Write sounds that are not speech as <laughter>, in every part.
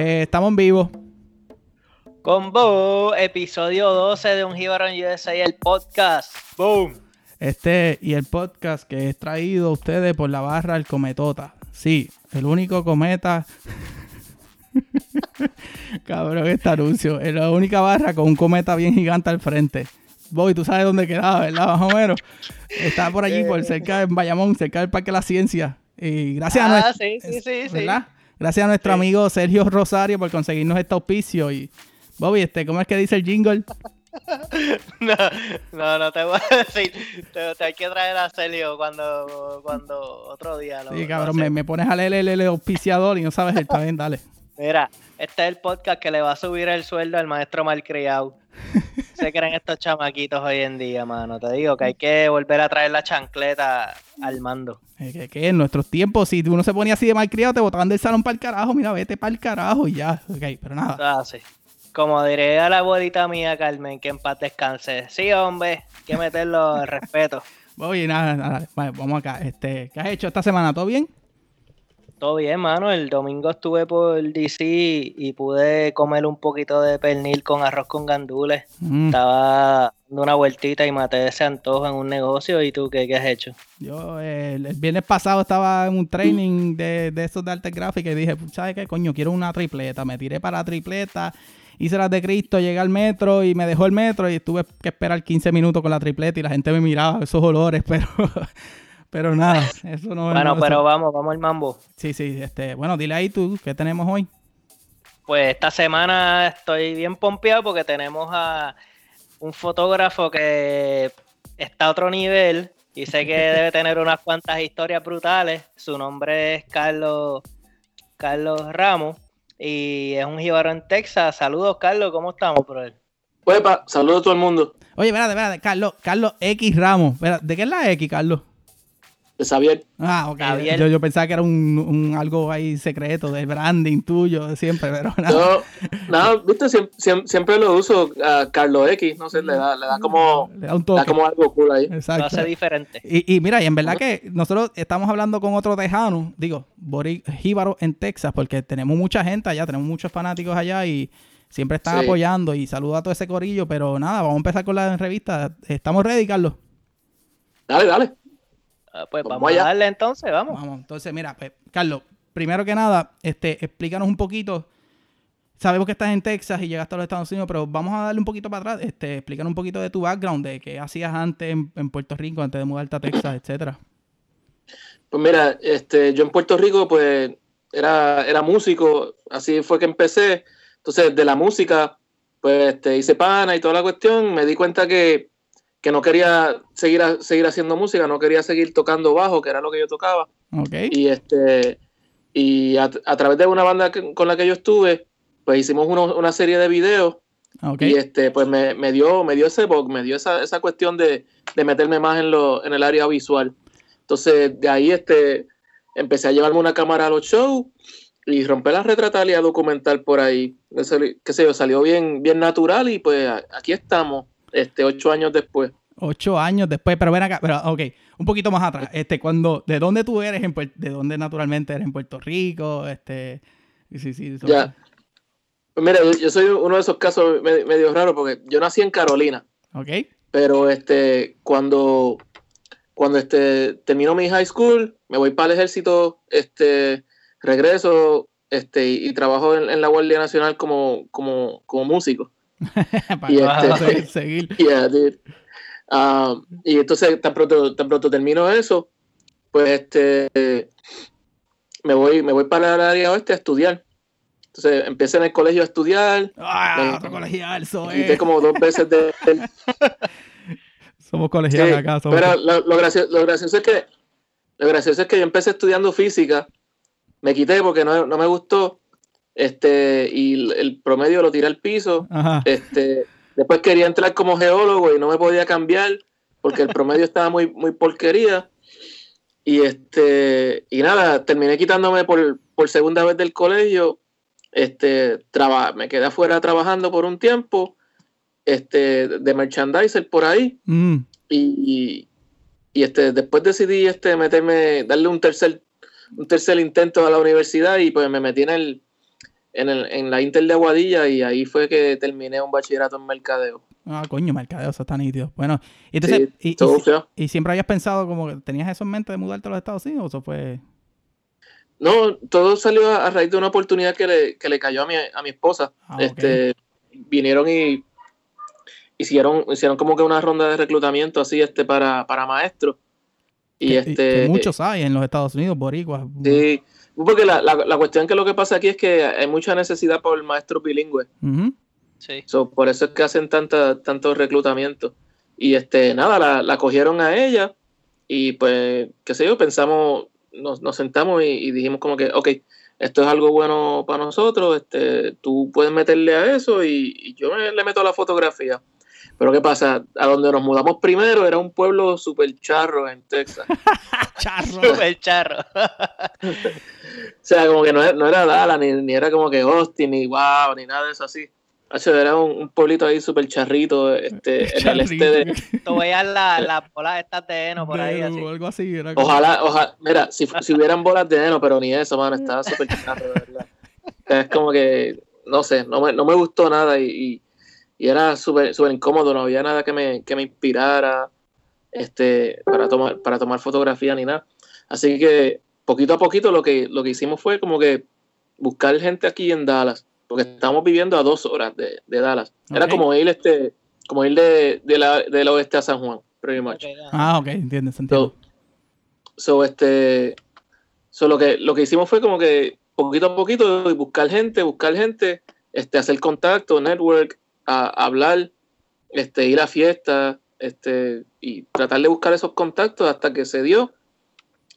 Eh, estamos en vivo. Combo, episodio 12 de Un Jíbaro en USA, el podcast. Boom. Este y el podcast que es traído a ustedes por la barra El Cometota. Sí, el único cometa. <laughs> Cabrón, este anuncio. Es la única barra con un cometa bien gigante al frente. Bobby, tú sabes dónde quedaba, ¿verdad? Más o menos. Está por allí, por cerca de Bayamón, cerca del Parque de la Ciencia. Y gracias a Ah, nuestro, sí, sí, sí, sí. Gracias a nuestro Sí. amigo Sergio Rosario por conseguirnos este auspicio. Y Bobby, este, ¿cómo es que dice el jingle? <laughs> No, no, no te voy a <laughs> decir. Te, te hay que traer a Celio cuando, cuando otro día lo Sí, lo cabrón, me, me pones a leer el, el auspiciador y no sabes el bien, dale. Mira, este es el podcast que le va a subir el sueldo al maestro malcriado. <laughs> Se creen estos chamaquitos hoy en día, mano. Te digo que hay que volver a traer la chancleta al mando. Que, que en nuestros tiempos, si uno se ponía así de malcriado, te botaban del salón para el carajo. Mira, vete para el carajo y ya. Ok, pero nada. Ah, sí. Como diré a la abuelita mía, Carmen, que en paz descanse. Sí, hombre, hay que meterlo al respeto. <laughs> Oye, nada, nada. Vale, vamos acá. Este, ¿Qué has hecho esta semana? ¿Todo bien? Todo bien, mano. El domingo estuve por DC y pude comer un poquito de pernil con arroz con gandules. Mm, Estaba dando una vueltita y maté ese antojo en un negocio. ¿Y tú qué, qué has hecho? Yo eh, el, viernes pasado estaba en un training de, de esos de arte gráfica y dije, ¿sabes qué, coño? Quiero una tripleta. Me tiré para la tripleta, hice las de Cristo, llegué al metro y me dejó el metro y estuve que esperar 15 minutos con la tripleta y la gente me miraba, esos olores, <laughs> pero... Pero nada, eso no Bueno, no, pero eso- vamos, vamos al mambo. Sí, sí, este, bueno, dile ahí tú, ¿qué tenemos hoy? Pues esta semana estoy bien pompeado porque tenemos a un fotógrafo que está a otro nivel y sé que <laughs> debe tener unas cuantas historias brutales. Su nombre es Carlos, Carlos Ramos y es un jíbaro en Texas. Saludos, Carlos, ¿cómo estamos, brother? Huepa, saludos a todo el mundo. Oye, espérate, espérate, Carlos, Carlos X Ramos. ¿De qué es la X, Carlos? De Xavier. Ah, ok. Javier. Yo, yo pensaba que era un, un algo ahí secreto, de branding tuyo, siempre, pero nada. Yo, nada, viste, Siem- siem- siempre, lo uso a Carlos X, no sé, le da, le da como, Le da un le da toque. como algo cool ahí. Lo Exacto. hace diferente. Y, y mira, y en verdad que nosotros estamos hablando con otro tejano, digo, Bori Jíbaro en Texas, porque tenemos mucha gente allá, tenemos muchos fanáticos allá y siempre están Sí. apoyando y saludo a todo ese corillo, pero nada, vamos a empezar con la entrevista. ¿Estamos ready, Carlos? Dale, dale. Ah, Pues Vamos vamos allá. a darle entonces, vamos. Vamos, entonces, mira, pues, Carlos, primero que nada, este, explícanos un poquito. Sabemos que estás en Texas y llegaste a los Estados Unidos, pero vamos a darle un poquito para atrás. Este, explícanos un poquito de tu background, de qué hacías antes en, en Puerto Rico, antes de mudarte a Texas, etcétera. Pues mira, este, yo en Puerto Rico, pues, era, era músico, así fue que empecé. Entonces, de la música, pues, este, hice pana y toda la cuestión. Me di cuenta que, que no quería seguir, a- seguir haciendo música, no quería seguir tocando bajo, que era lo que yo tocaba. Y este y a, a través de una banda que- con la que yo estuve, pues hicimos uno- una serie de videos y este pues me, me dio me dio ese bug, me dio esa, esa cuestión de, de meterme más en lo en el área visual. Entonces, de ahí este empecé a llevarme una cámara a los shows y romper la retratar y a documentar por ahí. Eso, qué sé yo, salió bien bien natural y pues aquí estamos este ocho años después. Ocho años después, pero ven acá, pero ok, un poquito más atrás. Este, cuando, ¿de dónde tú eres? En, ¿De dónde naturalmente eres en Puerto Rico? Este, sí, sí, eso- Ya. Pues mira, yo, yo soy uno de esos casos me- medio raros porque yo nací en Carolina. Ok. pero este cuando cuando este termino mi high school me voy para el ejército este regreso este y, y trabajo en, en la guardia nacional como como como músico <laughs> Para Y este- seguir- seguir. <laughs> Yeah, dude. Um, y entonces tan pronto tan pronto termino eso pues este me voy me voy para el área oeste a estudiar entonces empecé en el colegio a estudiar Ah, otro colegial, quité como dos veces de, <laughs> Somos colegiales Sí, acá. Somos Pero lo, lo gracioso, lo gracioso es que lo gracioso es que yo empecé estudiando física, me quité porque no, no me gustó, este, y el, el promedio lo tiré al piso. Ajá. Este, después quería entrar como geólogo y no me podía cambiar porque el promedio <laughs> estaba muy, muy porquería. Y este, y nada, terminé quitándome por, por segunda vez del colegio. Este, traba, me quedé afuera trabajando por un tiempo, este, de merchandiser por ahí Mm, y, y, este después decidí este meterme darle un tercer un tercer intento a la universidad y pues me metí en el en, el, en la Intel de Aguadilla y ahí fue que terminé un bachillerato en mercadeo. Ah, coño, mercadeo, eso está nítido. Bueno, y entonces, Sí, y, siempre habías pensado como que tenías eso en mente de mudarte a los Estados Unidos, o eso fue... No, todo salió a, a raíz de una oportunidad que le, que le cayó a mi, a mi esposa. Ah, este, vinieron y hicieron, hicieron como que una ronda de reclutamiento así este para, para maestros. Y que, este que muchos hay en los Estados Unidos, boricuas. sí, porque la, la, la cuestión que lo que pasa aquí es que hay mucha necesidad por maestros bilingües. Ujú. Sí. So, por eso es que hacen tanta, tantos reclutamientos. Y este, nada, la, la cogieron a ella y pues, qué sé yo, pensamos, nos, nos sentamos y, y dijimos como que, ok, esto es algo bueno para nosotros, este, tú puedes meterle a eso y, y yo me- le meto a la fotografía. Pero ¿qué pasa? A donde nos mudamos primero era un pueblo súper charro en Texas. <laughs> Charro. Super charro. O sea, como que no era, no era Dallas, ni, ni era como que Austin, ni wow, ni nada de eso así. Era un, un pueblito ahí súper charrito, este, en el este de, Tú veías la- las bolas estas de heno por ahí, así. o algo así. Era como- Ojalá, ojalá, mira, si, si hubieran bolas de heno, pero ni eso, mano, estaba súper charro, de verdad. O sea, es como que, no sé, no me, no me gustó nada y, y, y era súper súper incómodo, no había nada que me, que me inspirara este, para, tomar, para tomar fotografía ni nada. Así que poquito a poquito lo que, lo que hicimos fue como que buscar gente aquí en Dallas, porque estamos viviendo a dos horas de, de Dallas. Era como ir, este, como ir de, de la, del oeste a San Juan, pretty much. Ah, ok, entiendes, sentido. So, so, este, so, lo que lo que hicimos fue como que poquito a poquito buscar gente, buscar gente, este, hacer contacto, network, a, hablar, este, ir a fiestas, este, y tratar de buscar esos contactos hasta que se dio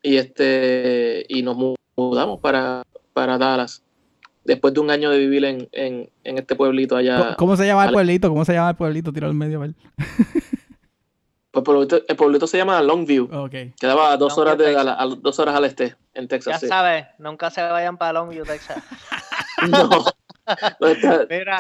y este y nos mu- mudamos para, para Dallas después de un año de vivir en, en, en este pueblito ¿Cómo- allá. ¿Cómo se llama el pueblito? ¿Cómo se llama el pueblito? Tiro al medio, a ver. <laughs> Pues el pueblito, el pueblito se llama Longview. Quedaba a dos Longview, horas de. Dallas, a dos horas al este, en Ya Texas. sí. sabes, nunca se vayan para Longview, Texas. <laughs> <laughs> No, no, <laughs> está, Mira,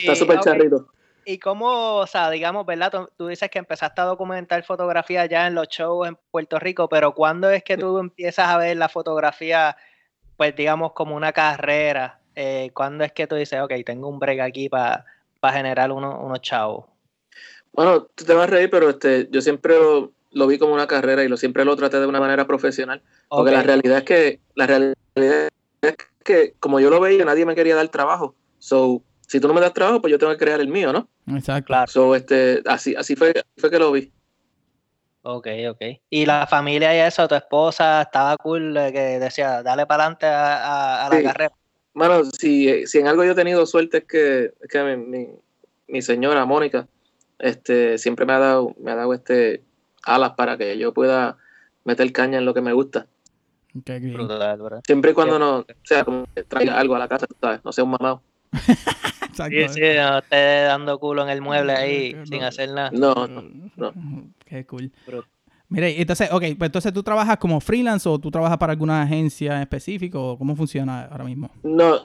está- súper charrito. ¿Y cómo, o sea, digamos, ¿verdad? Tú, tú dices que empezaste a documentar fotografía ya en los shows en Puerto Rico, pero ¿cuándo es que tú empiezas a ver la fotografía, pues digamos, como una carrera? Eh, ¿Cuándo es que tú dices, ok, tengo un break aquí para generar uno- unos chavos? Bueno, tú te vas a reír, pero este, yo siempre lo, lo vi como una carrera y lo siempre lo traté de una manera profesional. Porque la realidad es que, la realidad es que como yo lo veía, nadie me quería dar trabajo. So, si tú no me das trabajo, pues yo tengo que crear el mío, ¿no? Exacto. Claro, So, este, así, así fue, fue que lo vi. ok, ok. Y la familia y eso, tu esposa, estaba cool, eh, que decía, dale para adelante a, a- a la Sí. carrera. Mano, si, si en algo yo he tenido suerte es que, es que mi, mi- mi señora, Mónica, este, siempre me ha dado, me ha dado este alas para que yo pueda meter caña en lo que me gusta. Qué bien. Brutal, bro. Siempre y cuando no, o sea, como que traiga algo a la casa, ¿sabes? No sea un mamado. <laughs> Sí, sí, no esté dando culo en el mueble ahí No, sin no. hacer nada. No, no, no. <laughs> Qué cool. Brutal. Mire, entonces, ok, pues entonces tú trabajas como freelance o tú trabajas para alguna agencia en específico o cómo funciona ahora mismo. No,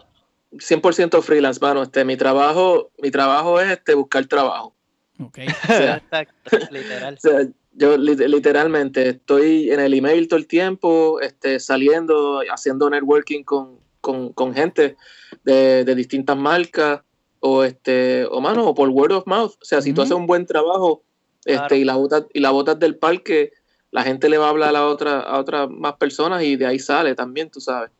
100% freelance, mano. Este, mi trabajo, mi trabajo es este, buscar trabajo. Ok. <laughs> sea, Exacto, literal. O sea, yo lit- literalmente estoy en el email todo el tiempo, este, saliendo, haciendo networking con, con, con gente de, de distintas marcas, o este, o mano, o por word of mouth. O sea, si tú Ujú. haces un buen trabajo, este, Claro. y la botas, y la botas del parque, la gente le va a hablar a otra, a otras más personas y de ahí sale también, tú sabes.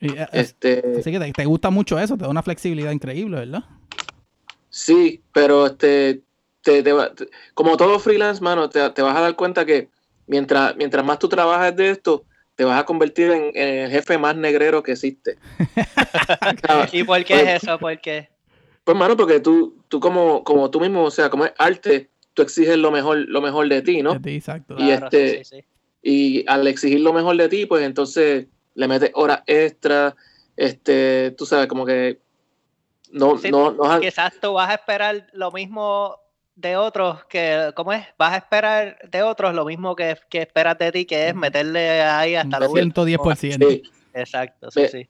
Y, eh, es- Este, así que te, te gusta mucho eso, te da una flexibilidad increíble, ¿verdad? Sí, pero este, te, te va- te- como todo freelance, mano, te, te vas a dar cuenta que mientras, mientras más tú trabajas de esto, te vas a convertir en, en el jefe más negrero que existe. <laughs> ¿Y por qué es eso? ¿Por qué? Pues, mano, porque tú, tú como, como tú mismo, o sea, como es arte, tú exiges lo mejor, lo mejor de ti, ¿no? De ti, exacto. Y Claro, este- sí, sí, sí. Y al exigir lo mejor de ti, pues entonces le metes horas extras, este, tú sabes, como que no, Sí, no, no, Quizás tú vas a esperar lo mismo de otros que, ¿cómo es? Vas a esperar de otros lo mismo que, que esperas de ti, que es meterle ahí hasta lo 110%. sí, Exacto, sí, sí.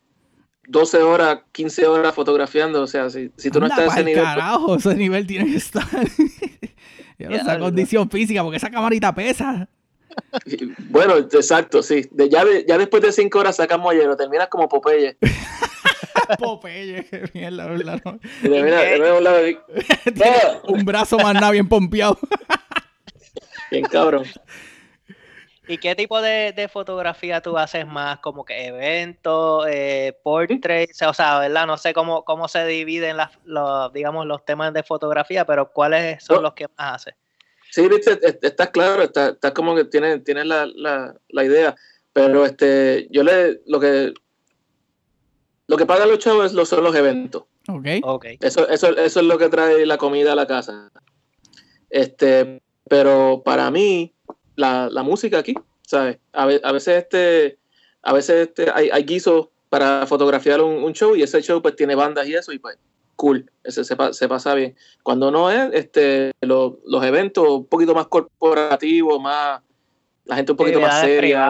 12 horas, 15 horas fotografiando, o sea, si, si tú no estás a ese nivel, pues, carajo, ese nivel tiene que estar. <laughs> Ya no, esa condición física, porque esa camarita pesa. <laughs> Bueno, exacto, sí. De, ya, de- ya después de cinco horas sacas mollero, terminas como Popeye. <laughs> <laughs> Popeye, qué mierda, ¿verdad? No. Mira, mira, de nuevo, la de- <laughs> Un brazo más nada bien pompeado. <laughs> Bien cabrón. ¿Y qué tipo de, de fotografía tú haces más? Como que eventos, eh, portraits, o sea, ¿verdad? No sé cómo, cómo se dividen las, los, digamos, los temas de fotografía, pero ¿cuáles son los que más haces? Sí, viste, est- estás claro, estás está como que tienes tienes la, la, la idea, pero este, yo le, lo que, lo que pagan los chavos son los eventos. Ok. Ok. Eso, eso, eso es lo que trae la comida a la casa. Este, pero para mí, la, la música aquí, ¿sabes? A, ve- a veces este, a veces este, hay, hay guisos para fotografiar un, un show y ese show pues tiene bandas y eso y pues cool, ese se, pa- se pasa bien. Cuando no es, este, lo- los eventos un poquito más corporativos, más, la gente un poquito más seria.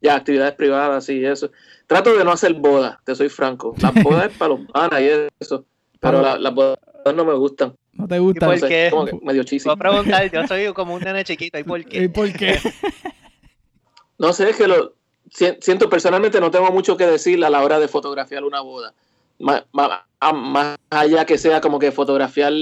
Ya, actividades privadas, sí, eso. Trato de no hacer bodas, te soy franco. Las <laughs> bodas es para los panas y eso. Pero la- las bodas no me gustan. No te gusta. por No sé, qué? como que medio. Voy a preguntar, yo soy como un nene chiquito, ¿y por ¿Y qué? por qué? <laughs> No sé, es que lo si- siento personalmente no tengo mucho que decir a la hora de fotografiar una boda. Más, más- más allá que sea como que fotografiar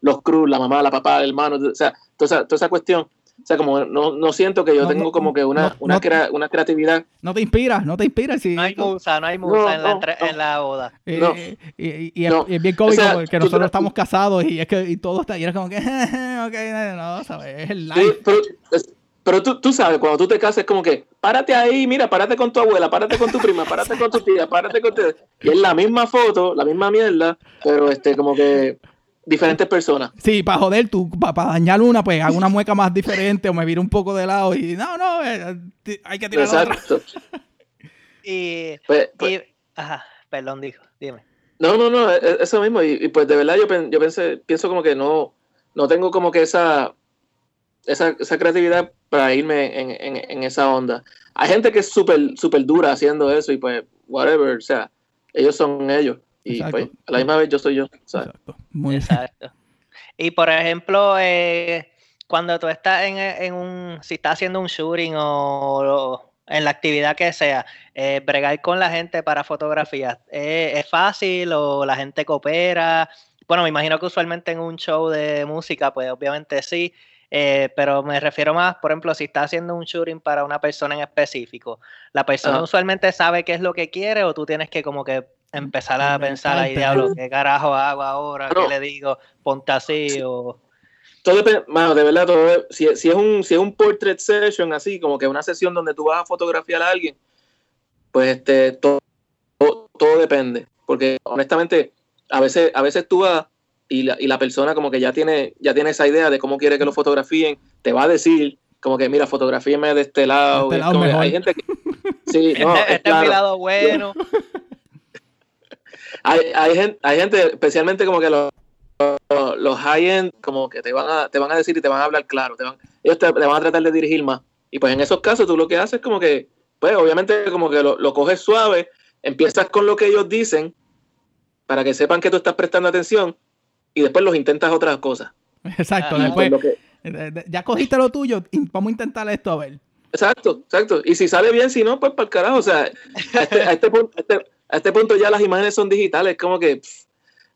los cruz, la mamá, la papá, el hermano, o sea, toda esa, toda esa cuestión. O sea, como no, no siento que yo No, tengo no, como que una, no, una, no. crea- una creatividad. No te inspiras, no te inspiras. Si No hay musa, no hay musa No, en, la en la boda. Eh, No. eh, y, y- y es, No. y es bien cómico O sea, porque nosotros tú- estamos casados y es que y todo está y era como que <laughs> ok no sabes es el live pero es- pero tú, tú sabes, cuando tú te casas es como que, párate ahí, mira, párate con tu abuela, párate con tu prima, párate con tu tía, párate con tu... Y es la misma foto, la misma mierda, pero este como que diferentes personas. sí para joder tú para dañar una pues hago una mueca más diferente o me viro un poco de lado y no no eh, t- hay que tirar otra Exacto. <laughs> Y, Pues- pues- y- ajá, perdón, dijo, dime. no, no, no, e- e- eso mismo. Y, y pues de verdad yo, pen- yo pensé, pienso como que no, no tengo como que esa, esa, esa creatividad para irme en, en- en esa onda. Hay gente que es súper súper dura haciendo eso y pues, whatever, o sea, ellos son ellos. Y Exacto. pues a la misma vez yo soy yo. ¿sabes? Exacto. muy Exacto. Y por ejemplo, eh, cuando tú estás en, en un, si estás haciendo un shooting o, o en la actividad que sea, eh, bregar con la gente para fotografías, ¿eh, ¿es fácil o la gente coopera? Bueno, me imagino que usualmente en un show de música, pues obviamente sí, eh, pero me refiero más, por ejemplo, si estás haciendo un shooting para una persona en específico, ¿la persona usualmente sabe qué es lo que quiere o tú tienes que como que empezar a pensar ahí, diablo. ¿qué carajo hago ahora? No. ¿Qué le digo? Ponte así o... todo depende, mano, de verdad, todo, si, si es un, si es un portrait session, así, como que una sesión donde tú vas a fotografiar a alguien, pues este, todo, todo, todo depende. Porque honestamente, a veces, a veces tú vas y la, y la persona como que ya tiene, ya tiene esa idea de cómo quiere que lo fotografíen, te va a decir, como que mira, fotografíeme de este lado. De este lado como hay gente que. Sí, <laughs> no, este es este es mi lado bueno. <laughs> hay, hay, gente, hay gente, especialmente como que los, los, los high-end, como que te van, a, te van a decir y te van a hablar claro. Te van, ellos te, te van a tratar de dirigir más. Y pues en esos casos tú lo que haces es como que, pues obviamente como que lo, lo coges suave, empiezas con lo que ellos dicen para que sepan que tú estás prestando atención y después los intentas otras cosas. exacto Ajá. después que- eh, eh, ya cogiste lo tuyo y vamos a intentar esto a ver exacto, exacto. Y si sale bien, si no, pues para el carajo. O sea, a este, a este punto, a este- a este punto ya las imágenes son digitales, como que pff,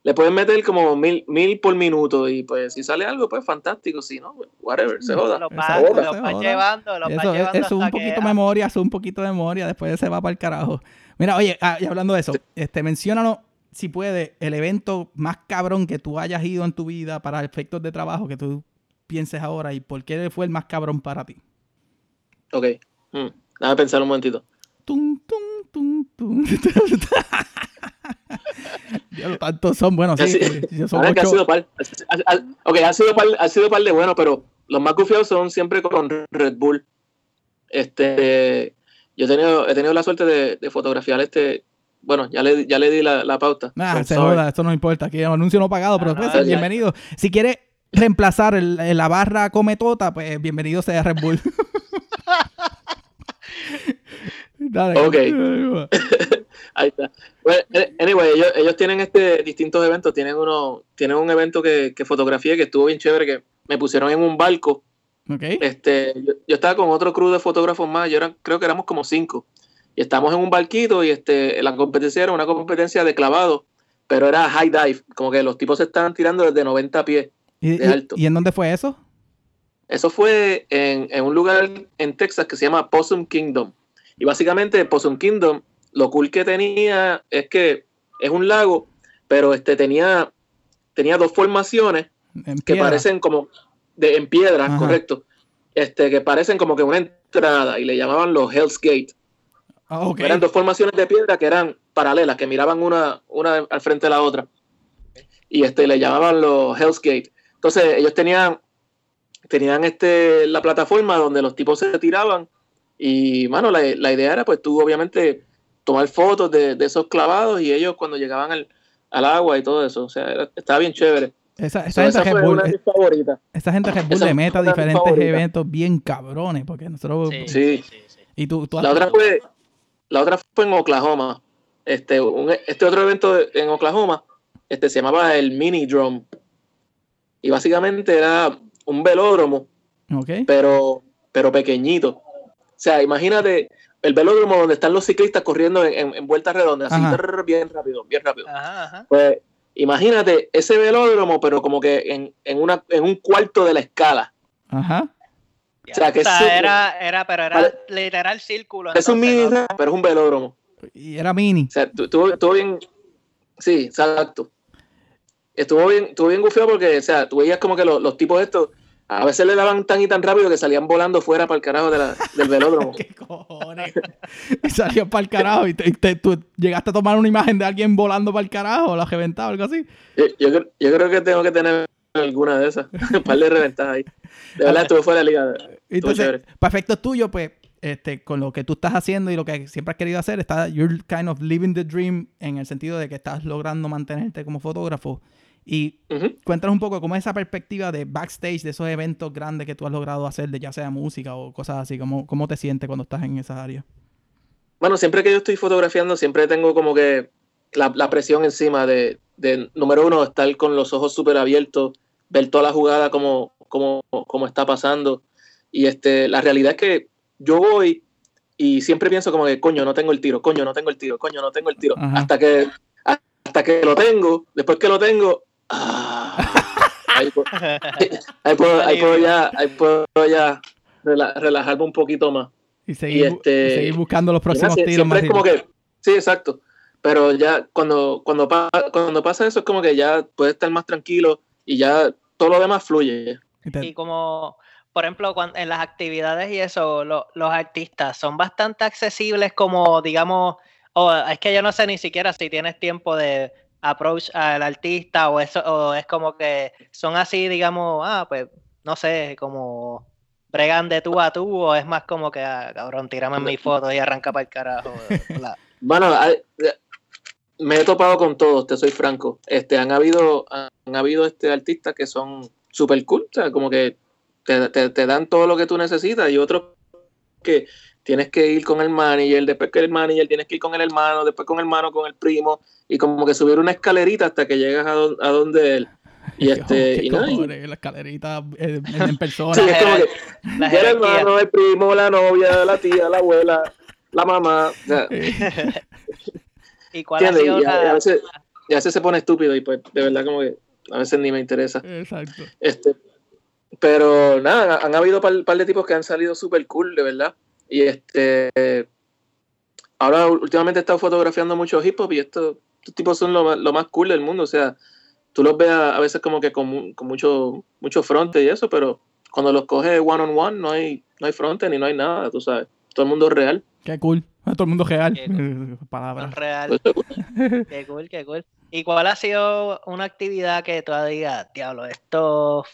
le pueden meter como mil, mil por minuto y pues si sale algo, pues fantástico. Si no, pues, whatever, se joda. Se vas joda. llevando, vas eso, llevando eso es un poquito de memoria, eso es un poquito de memoria, después se va para el carajo. Mira, oye, ah, y hablando de eso, este, menciónanos, si puede, el evento más cabrón que tú hayas ido en tu vida para efectos de trabajo que tú pienses ahora y por qué fue el más cabrón para ti. Ok. Mm, Déjame pensar un momentito. Tum, tum, tum, tum. <laughs> Diablo, tantos son buenos, sí. Son ha ocho- sido par. Ha- ha- Ok, ha sido par, ha sido par de buenos, pero los más gufiados son siempre con Red Bull. Este, yo he tenido, he tenido la suerte de, de fotografiar este. Bueno, ya le, ya le di la, la pauta. Nah, se joda, esto no importa. Aquí hay un anuncio no pagado, pero Ah, pues, bienvenido. Si quieres reemplazar el- el- la barra cometota, pues bienvenido sea Red Bull. <laughs> Dale. Ok. <laughs> Ahí está. Well, eh, anyway, ellos, ellos tienen este distintos eventos. Tienen uno, tienen un evento que, que fotografié que estuvo bien chévere, que me pusieron en un barco. Ok. Este, yo, yo estaba con otro crew de fotógrafos más, yo era, creo que éramos como cinco. y estamos en un barquito y este, la competencia era una competencia de clavado, pero era high dive, como que los tipos se estaban tirando desde 90 pies ¿Y, de alto. y en dónde fue eso? Eso fue en, en un lugar en Texas que se llama Possum Kingdom. Y básicamente Possum Kingdom, lo cool que tenía es que es un lago, pero este tenía, tenía dos formaciones que parecen como de, en piedra, Ajá. correcto. Este, que parecen como que una entrada y le llamaban los Hell's Gate. Ok. Eran dos formaciones de piedra que eran paralelas, que miraban una, una al frente de la otra. Y este, le llamaban los Hell's Gate. Entonces, ellos tenían, tenían este, la plataforma donde los tipos se tiraban. Y, mano, la, la idea era, pues, tú obviamente tomar fotos de, de esos clavados y ellos cuando llegaban al, al agua y todo eso. O sea, era- estaba bien chévere. Esa, esa gente esa Red fue Bull, una de mis favoritas. esa gente Red Bull le mete a diferentes eventos bien cabrones, porque nosotros... Sí, Sí. sí, sí. Y tú, tú has- La otra fue, la otra fue en Oklahoma. Este, un- este otro evento en Oklahoma este, se llamaba el Mini Drum. Y básicamente era un velódromo, Ok. pero, pero pequeñito. O sea, imagínate el velódromo donde están los ciclistas corriendo en, en- en vueltas redondas, así Ajá. bien rápido, bien rápido. Ajá, ajá. Pues imagínate ese velódromo, pero como que en, en, una, en un cuarto de la escala. Ajá. O sea, que O sea, es- era, era, pero era Vale. literal círculo. Es un mini pero es un velódromo. Y era mini. O sea, tu- estuvo, estuvo bien. Sí, exacto. Estuvo bien, estuvo bien gufiado porque, o sea, tú veías como que los, los tipos estos a veces le daban tan y tan rápido que salían volando fuera para el carajo de la- del velódromo. <laughs> ¿Qué cojones? y salió para el carajo. Y te- tú llegaste a tomar una imagen de alguien volando para el carajo, la reventaba, algo así. Yo, yo creo- yo creo que tengo que tener alguna de esas. <laughs> Un par de reventadas ahí. De verdad, estuve fuera de liga. Estuvo Entonces, efectos tuyos, pues, este, con lo que tú estás haciendo y lo que siempre has querido hacer, está, you're kind of living the dream en el sentido de que estás logrando mantenerte como fotógrafo. Y cuéntanos un poco cómo es esa perspectiva de backstage, de esos eventos grandes que tú has logrado hacer, de ya sea música o cosas así, cómo, cómo te sientes cuando estás en esa área. Bueno, siempre que yo estoy fotografiando, siempre tengo como que la, la presión encima de, de, número uno, estar con los ojos súper abiertos, ver toda la jugada como, como, como está pasando. Y este, la realidad es que yo voy y siempre pienso como que, coño, no tengo el tiro, coño, no tengo el tiro, coño, no tengo el tiro. Ajá. Hasta que, hasta que lo tengo, después que lo tengo, ah, ahí, pu- <laughs> ahí puedo, ahí puedo ya, ahí puedo ya rela- relajarme un poquito más. Y seguir, este- y seguir buscando los próximos tiros más siempre es como que, sí, exacto. Pero ya cuando, cuando, pa- cuando pasa eso es como que ya puedes estar más tranquilo y ya todo lo demás fluye. Y como, por ejemplo, en las actividades y eso, lo- los artistas son bastante accesibles como, digamos, o es que yo no sé ni siquiera si tienes tiempo de approach al artista o eso, o es como que son así, digamos, ah, pues, no sé, como bregan de tú a tú, o es más como que, ah, cabrón, tírame mi foto y arranca para el carajo. <laughs> Bueno, me he topado con todos, te soy franco. Este, han habido, han habido este artistas que son super cool, como que te, te- te dan todo lo que tú necesitas y otros que tienes que ir con el manager, después que el manager tienes que ir con el hermano, después con el hermano, con el primo y como que subir una escalerita hasta que llegas a, don- a donde él. <laughs> Y este, ¿Qué y nada, la escalerita eh, en, en <laughs> persona. Sí, es como que la el hermano, el primo, la novia, la tía, la abuela, la mamá. O sea, <laughs> ¿Y cuál ha sido Y a, y a la- veces, y a veces se pone estúpido y pues de verdad como que a veces ni me interesa. Exacto. Este, pero nada, han habido un par, par de tipos que han salido súper cool, de verdad. Y este ahora últimamente he estado fotografiando mucho hip hop y estos, estos tipos son lo, más- lo más cool del mundo. O sea, tú los ves a, a veces como que con, con mucho, mucho fronte y eso, pero cuando los coges one on one no hay, no hay fronte ni no hay nada, tú sabes. Todo el mundo es real. Qué cool. <laughs> Todo el mundo real. Qué <laughs> Palabras. real? <laughs> Qué cool, qué cool. ¿Y cuál ha sido una actividad que tú digas, diablo, esto, o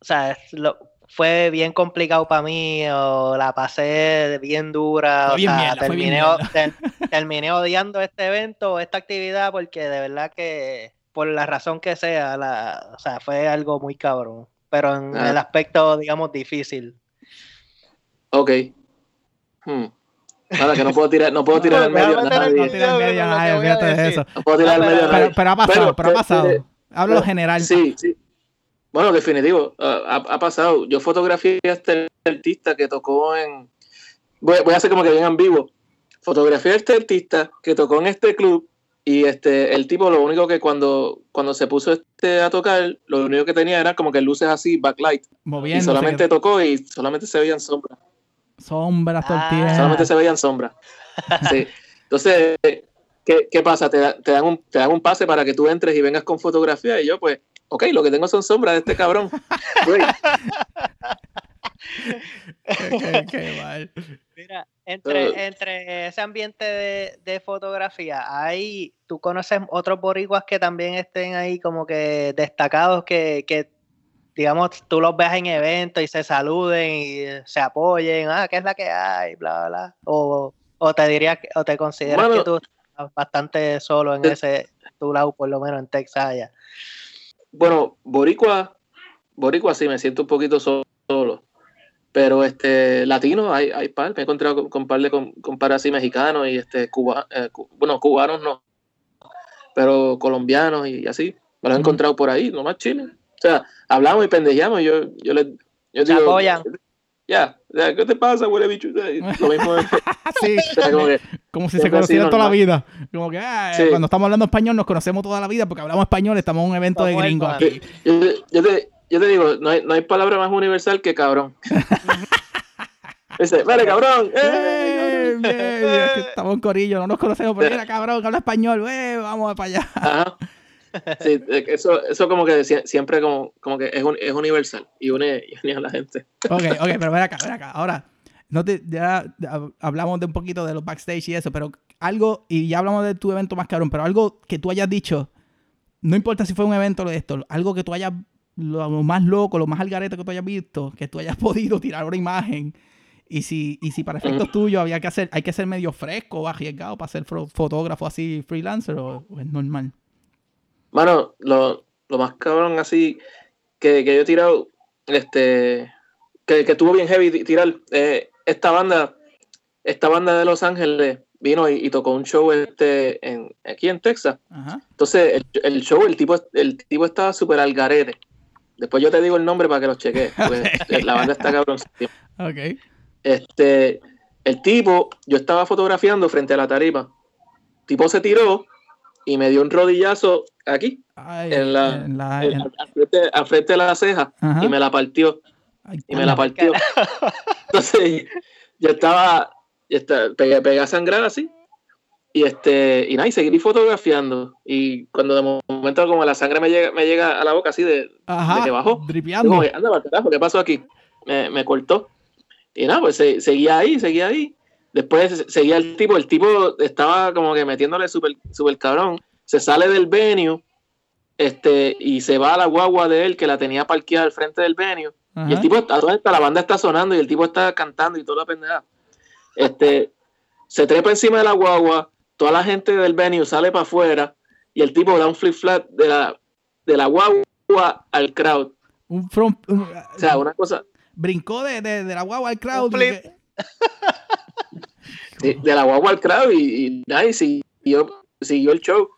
sea, es lo- fue bien complicado para mí o la pasé bien dura? Fue o bien sea, mierda, fue bien terminé, ter- terminé odiando este evento o esta actividad porque de verdad que, por la razón que sea, la, o sea, fue algo muy cabrón. Pero en Ah. el aspecto, digamos, difícil. Ok. Hmm. Nada, que no puedo tirar, no puedo tirar al medio nadie. No eso. Puedo tirar al medio pero- ha pasado, pero ha eh, pasado. eh, Hablo eh, general. Sí, sí. Bueno, definitivo. ah, ha, ha pasado. Yo fotografié a este artista que tocó en. Voy, voy a hacer como que bien ambiguo. fotografié a este artista que tocó en este club y este el tipo lo único que cuando cuando se puso este a tocar lo único que tenía era como que luces así backlight y solamente tocó y solamente se veían sombras Sombras todo Ah. solamente se veían sombras <laughs> sí. entonces ¿qué, qué pasa? Te dan un, te dan un pase para que tú entres y vengas con fotografía y yo pues ok, lo que tengo son sombras de este cabrón Great. Qué- qué mal. Mira, entre, entre ese ambiente de, de fotografía, hay, tú conoces otros boricuas que también estén ahí como que destacados que, que digamos, tú los veas en eventos y se saluden y se apoyen, ah, ¿qué es la que hay? Bla, bla, bla. O, o te dirías, que- o te consideras que tú estás bastante solo en eh, ese, tu lado, por lo menos en Texas allá. Bueno, Boricua, Boricua sí me siento un poquito so- solo. Pero este latino hay, hay par, me he encontrado con, con par de con, con par así mexicanos y este cuba, eh, cu- bueno, cubanos no, pero colombianos y así. Me los he encontrado por ahí, nomás chile. O sea, hablamos y pendejeamos y yo, yo les yo digo, apoyan. Ya, ya, ¿qué te pasa, huele bicho? Lo mismo es, <laughs> Sí, <laughs> o sea, como que, como si se conocieran toda la vida. Como que ah, Sí. cuando estamos hablando español nos conocemos toda la vida porque hablamos español, estamos en un evento de Estamos gringos aquí. yo, yo te, yo te digo, no hay, no hay palabra más universal que cabrón. <laughs> Dice, vale, cabrón. ¡eh, ¡Eh! cabrón! Bien, bien, que estamos en corillo, no nos conocemos, pero mira, cabrón, habla español, ¡eh! Vamos para allá. Ajá. Sí, eh, eso, eso como que sie- siempre como, como que es, un- es universal y une, y une a la gente. Ok, ok, pero ven acá, ven acá. Ahora, no te, ya hablamos de un poquito de los backstage y eso, pero algo, y ya hablamos de tu evento más cabrón, pero algo que tú hayas dicho, no importa si fue un evento o de esto, algo que tú hayas, lo más loco, lo más algarete que tú hayas visto, que tú hayas <laughs> podido tirar una imagen. Y si, y si para efectos tuyos había que hacer, hay que ser medio fresco o arriesgado para ser fotógrafo así freelancer o, o es normal. Mano, lo, lo más cabrón así que, que yo he tirado, este, que, que estuvo bien heavy ti- tirar, eh, esta banda, esta banda de Los Ángeles vino y, y tocó un show este en, aquí en Texas. Ajá. Entonces, el, el show, el tipo, el tipo estaba súper al garete. Después yo te digo el nombre para que lo cheques. <laughs> porque La banda está cabrón. Ok. Este, el tipo, yo estaba fotografiando frente a la tarima. El tipo se tiró y me dio un rodillazo aquí, Ay, en la, en la- en- en- al frente, al frente de la ceja, ajá. y me la partió. Ay, Y me la partió. Entonces, yo estaba, yo estaba pegué, pegué a sangrar así. Y este, y nada, y seguí fotografiando. Y cuando de momento como la sangre me llega, me llega a la boca así de, Ajá, de que bajó. Digo, anda para carajo, ¿qué pasó aquí? Me, me cortó. Y nada, pues se- seguía ahí, seguía ahí. Después se- seguía el tipo, el tipo estaba como que metiéndole súper super cabrón. Se sale del venue este, y se va a la guagua de él que la tenía parqueada al frente del venue. Ajá. Y el tipo, a toda esta, la banda está sonando y el tipo está cantando y toda la pendeja. Este, se trepa encima de la guagua, toda la gente del venue sale para afuera y el tipo da un flip flat de la, de la guagua al crowd. Un front, un- O sea, una cosa, brincó de, de, de la guagua al crowd. Un flip. De, de la guagua al crowd y, y, nada, y siguió, siguió el show.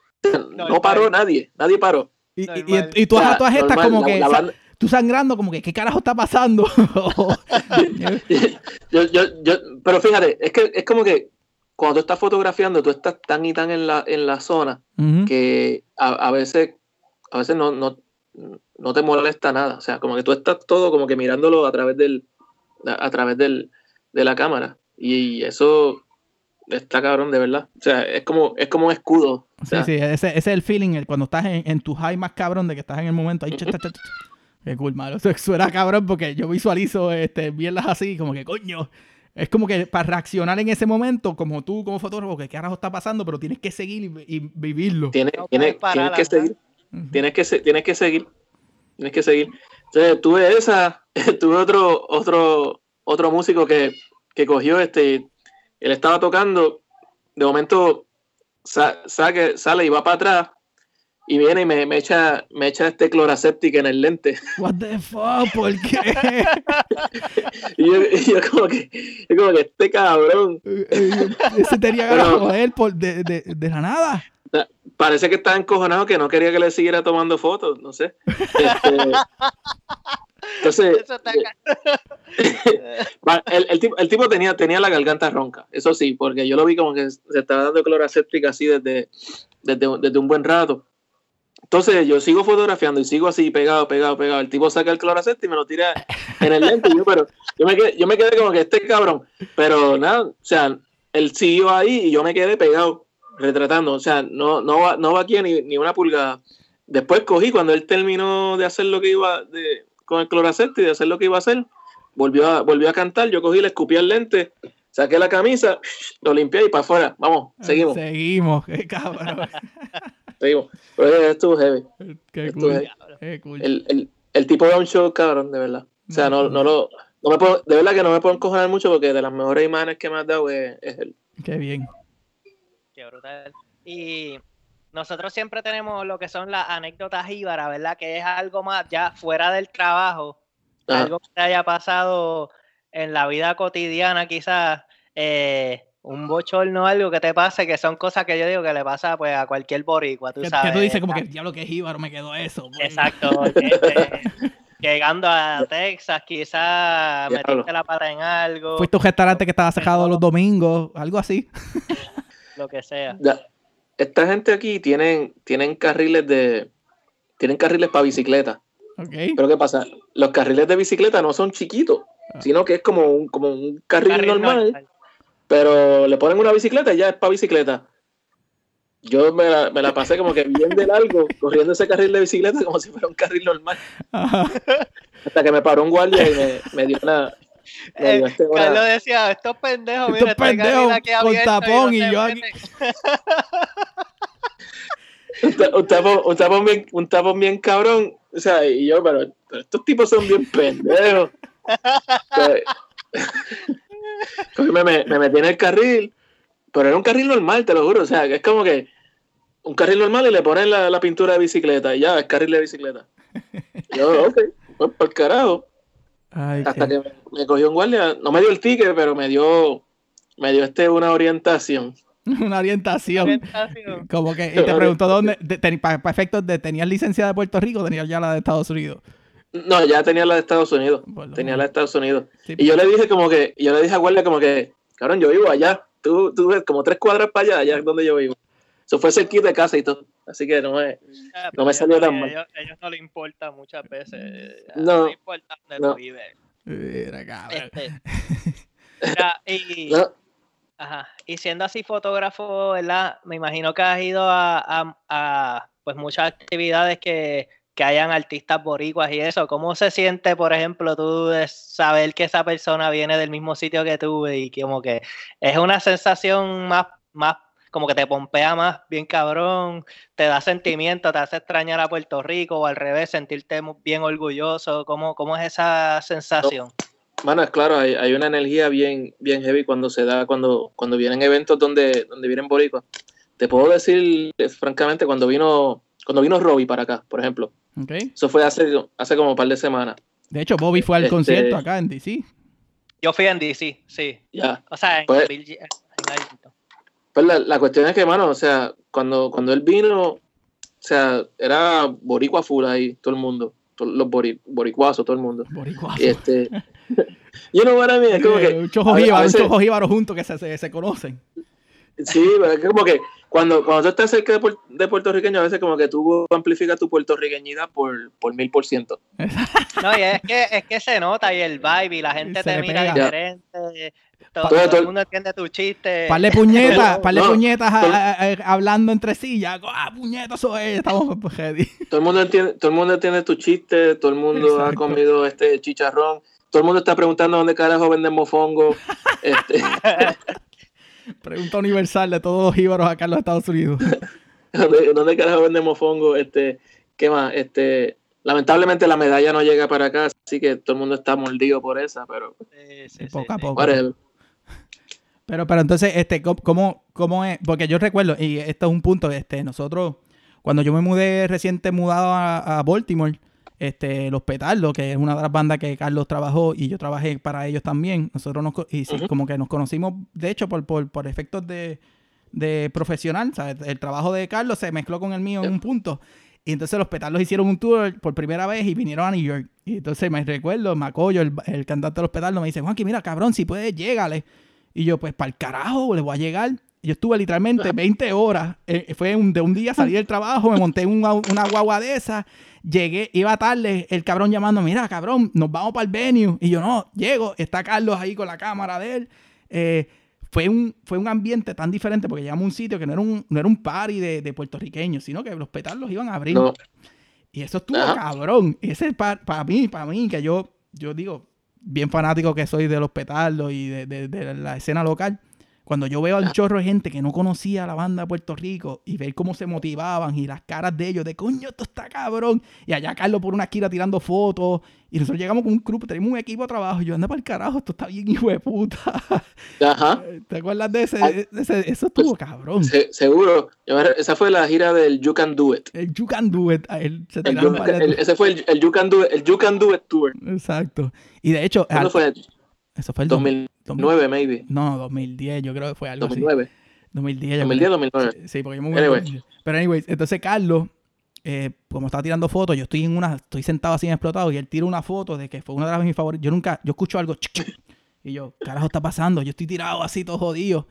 No, paró nadie, nadie paró. Y, y, y, y tú O sea, a todas estas normal, como la- que la sa- banda- tú sangrando como que qué carajo está pasando. <laughs> yo, yo, yo, pero fíjate, es que es como que cuando tú estás fotografiando, tú estás tan y tan en la, en la zona que a, a veces, a veces no, no, no te molesta nada. O sea, como que tú estás todo como que mirándolo a través del, a, a través del, de la cámara. Y eso está cabrón, de verdad. O sea, es como, es como un escudo. O Sí, sea, sí, ese, ese es el feeling el- cuando estás en, en tu high más cabrón de que estás en el momento ahí. cha, cha, cha, cha. Qué cool, mano. Eso suena cabrón porque yo visualizo este, mierdas así, como que coño. Es como que para reaccionar en ese momento, como tú, como fotógrafo, que qué carajo está pasando, pero tienes que seguir y, y vivirlo. Tienes, No tienes- parar, tienes que seguir. Tienes que, se- tienes que seguir. Tienes que seguir. Entonces, tuve esa, <laughs> tuve otro, otro, otro músico que, que cogió este. Él estaba tocando, de momento sa- saque- sale y va para atrás. Y viene y me, me echa, me echa este cloraséptico en el lente. <laughs> What the fuck, ¿por qué? <laughs> Y yo, yo como que, yo como que este cabrón. Ese tenía ganas de joder por, de, de, de la nada. Parece que estaba encojonado que no quería que le siguiera tomando fotos, no sé. <laughs> Este, entonces, <laughs> Va, el, el tipo, el tipo tenía, tenía la garganta ronca, eso sí, porque yo lo vi como que se estaba dando cloracéptica así desde, desde, desde un buen rato. Entonces yo sigo fotografiando y sigo así pegado, pegado, pegado. El tipo saca el cloracéptico y me lo tira en el lente. yo, pero yo me, quedé, yo me quedé como que este cabrón. Pero nada, o sea, él siguió ahí y yo me quedé pegado, retratando. O sea, no, no, va, no va aquí ni, ni una pulgada. Después cogí, cuando él terminó de hacer lo que iba de, con el cloracéptico y de hacer lo que iba a hacer, volvió a, volvió a cantar. Yo cogí, le escupí el lente, saqué la camisa, <laughs> lo limpié y para afuera. Vamos, seguimos. Seguimos, qué cabrón. <laughs> seguimos. Pero estuvo heavy. Qué Estuvo cool. heavy. Qué cool. El, el, el tipo da un show, cabrón, de verdad. O sea, no, no lo. No me puedo, de verdad que no me puedo encojonar mucho porque de las mejores imágenes que me has dado es, es él. Qué bien. Qué brutal. Y nosotros siempre tenemos lo que son las anécdotas íbaras, ¿verdad? Que es algo más ya fuera del trabajo, Ajá. algo que te haya pasado en la vida cotidiana, quizás eh, un bochorno, algo que te pase, que son cosas que yo digo que le pasa pues a cualquier boricua, tú Que, sabes. que tú dices como que diablo que es Íbaro, me quedó eso. pues. Exacto. <laughs> este, llegando a Texas, quizás metiste la pata en algo, Fuiste a un restaurante que estaba cerrado los domingos, algo así. <laughs> lo que sea. Ya, Esta gente aquí tienen, tienen carriles de. Tienen carriles para bicicleta. Ok. Pero ¿qué pasa? Los carriles de bicicleta no son chiquitos, Ah. sino que es como un, como un carril, Carril normal, normal. pero le ponen una bicicleta y ya es para bicicleta. Yo me la, me la pasé como que bien de largo, <laughs> corriendo ese carril de bicicleta como si fuera un carril normal. Ajá. Hasta que me paró un guardia y me, me dio una. <laughs> Eh, este una- Carlos decía, estos pendejos, Estos mira, pendejos aquí con tapón y no yo aquí- meten". un, ta- un tapón, un, tapón bien, un tapón bien cabrón. O sea, y yo, pero, pero estos tipos son bien pendejos. <laughs> Me, me, me metí en el carril, pero era un carril normal, te lo juro. O sea, que es como que un carril normal y le ponen la, la pintura de bicicleta y ya, es carril de bicicleta. Yo, ok, pues por carajo. Ay, Hasta qué- que me, me cogió un guardia, no me dio el ticket, pero me dio, me dio este una orientación. <laughs> Una orientación. Orientación. Como que y te preguntó dónde, para efectos de, ¿tenías licencia de Puerto Rico o tenías ya la de Estados Unidos? No, ya tenía la de Estados Unidos. Tenía la de Estados Unidos. Sí. Y yo le dije como que, y yo le dije a guardia como que, cabrón, yo vivo allá. Tú, tú ves como tres cuadras para allá, allá es donde yo vivo. Eso fue cerquita de casa y todo. Así que no me, No me salió tan mal. Ellos, ellos no les importa muchas veces. No, No les importa dónde no. tú vives. Mira, cabrón. Este, <laughs> mira, y, no, ajá, y siendo así fotógrafo, ¿verdad? Me imagino que has ido a, a- a, pues muchas actividades que, que hayan artistas boricuas y eso. ¿Cómo se siente, por ejemplo, tú de saber que esa persona viene del mismo sitio que tú y que como que es una sensación más, más como que te pompea más, bien cabrón, te da sentimiento, te hace extrañar a Puerto Rico o al revés, sentirte bien orgulloso? ¿Cómo, cómo es esa sensación? mano, es claro, hay, hay una energía bien, bien heavy cuando se da, cuando, cuando vienen eventos donde, donde vienen boricuas. Te puedo decir, eh, francamente, cuando vino, cuando vino Robbie para acá, por ejemplo. Ok. Eso fue hace, hace como un par de semanas. De hecho, Bobby fue al Este- concierto acá en DC. Yo fui en DC, sí. Ya. O sea, en, Pues- en Arlington. Pues la, la cuestión es que, mano, o sea, cuando, cuando él vino, o sea, era boricua full ahí, todo el mundo. Los bori, boricuazos, todo el mundo. Boricuazo. Y este. <laughs> you know what I mean? Es como que. un chojo jíbaro, un chojo jíbaro juntos que se, se, se conocen. Sí, pero es que como que cuando, cuando tú estás cerca de, puer- de puertorriqueño, a veces como que tú amplificas tu puertorriqueñidad por, por mil por ciento. <laughs> No, y es que, es que se nota y el vibe y la gente Se te mira pega. diferente. Todo, Todo- todo todo- el mundo entiende tu chiste. Par de puñetas, par de No, puñetas a- todo- a- a- hablando entre sí. Ya, ah, puñetas, eso es. Estamos ready. Todo el mundo entiende, todo el mundo entiende tu chiste, todo el mundo ha comido este chicharrón, todo el mundo está preguntando dónde carajo venden mofongo. <laughs> Este, Pregunta universal de todos los jíbaros acá en los Estados Unidos. ¿Dónde, dónde carajo venden mofongo? Este, ¿qué más? Este, lamentablemente la medalla no llega para acá, así que todo el mundo está mordido por esa, pero Sí, sí, sí, poco a poco. whatever. Pero, pero entonces, este, ¿cómo- ¿cómo, es? Porque yo recuerdo, y esto es un punto, este, nosotros, cuando yo me mudé reciente mudado a, a Baltimore, este, Los Petardos, que es una de las bandas que Carlos trabajó y yo trabajé para ellos también, nosotros nos, y sí, como que nos conocimos, de hecho, por, por, por efectos de, de profesional, sea, el, trabajo de Carlos se mezcló con el mío en un punto. Y entonces los petardos hicieron un tour por primera vez y vinieron a New York. Y entonces me recuerdo, Macoyo, el, el cantante de los petardos, me dice, Juanqui, mira, cabrón, si puedes, llégale. Y yo, pues, para el carajo, le voy a llegar. Yo estuve literalmente 20 horas. eh, fue un- de un día salí del trabajo, me monté en una, una guagua de esas. Llegué, iba tarde, el cabrón llamando, mira, cabrón, nos vamos para el venue. Y yo, no, llego, está Carlos ahí con la cámara de él. Eh, fue un, fue un ambiente tan diferente porque llegamos a un sitio que no era un, no era un party de, de puertorriqueños, sino que los petardos iban a abrir. No. Y eso estuvo Ajá. cabrón. Ese para mí, para mí, que yo, yo digo, bien fanático que soy de los petardos y de, de- de la escena local. Cuando yo veo al Ajá. chorro de gente que no conocía la banda de Puerto Rico y ver cómo se motivaban y las caras de ellos, de coño, esto está cabrón. Y allá Carlos por una esquina tirando fotos. Y nosotros llegamos con un grupo, tenemos un equipo de trabajo. Y yo, anda para el carajo, esto está bien, <laughs> hijo de puta. Ajá. ¿Te acuerdas de ese? Ah. de ese- eso estuvo cabrón. Se- seguro. Esa fue la gira del You Can Do It. El You Can Do It. a él se El tiraron You- para el- ese fue el, You Can Do It, el You Can Do It Tour. Exacto. Y de hecho, ¿Cuándo al- fue? Eso fue el 2009, maybe. No, 2010, yo creo que fue algo 2009. así. 2010. yo 2010, creo. 2009. Sí, sí, porque yo me Anyway. Pero anyways, entonces Carlos, eh, como estaba tirando fotos, yo estoy en una, estoy sentado así en explotado y él tira una foto de que fue una de las mis favoritas. Yo nunca, yo escucho algo <laughs> y yo, carajo está pasando, yo estoy tirado así todo jodido.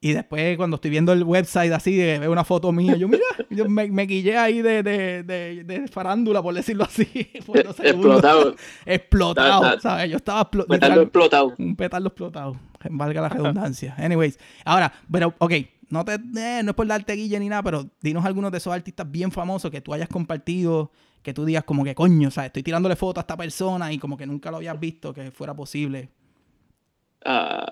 Y después cuando estoy viendo el website así, de, veo una foto mía, yo mira, <laughs> yo me, me guillé ahí de, de, de, de farándula, por decirlo así. <laughs> por dos. Explotado. <laughs> Explotado, Ta- ta- ¿sabes? Yo estaba explo- Metallo literal- explotado. un petardo explotado. Valga la redundancia. Anyways, ahora, pero, ok, no, te, eh, no es por darte guille ni nada, pero dinos algunos de esos artistas bien famosos que tú hayas compartido, que tú digas como que coño, sea, estoy tirándole foto a esta persona y como que nunca lo habías visto, que fuera posible. Ah,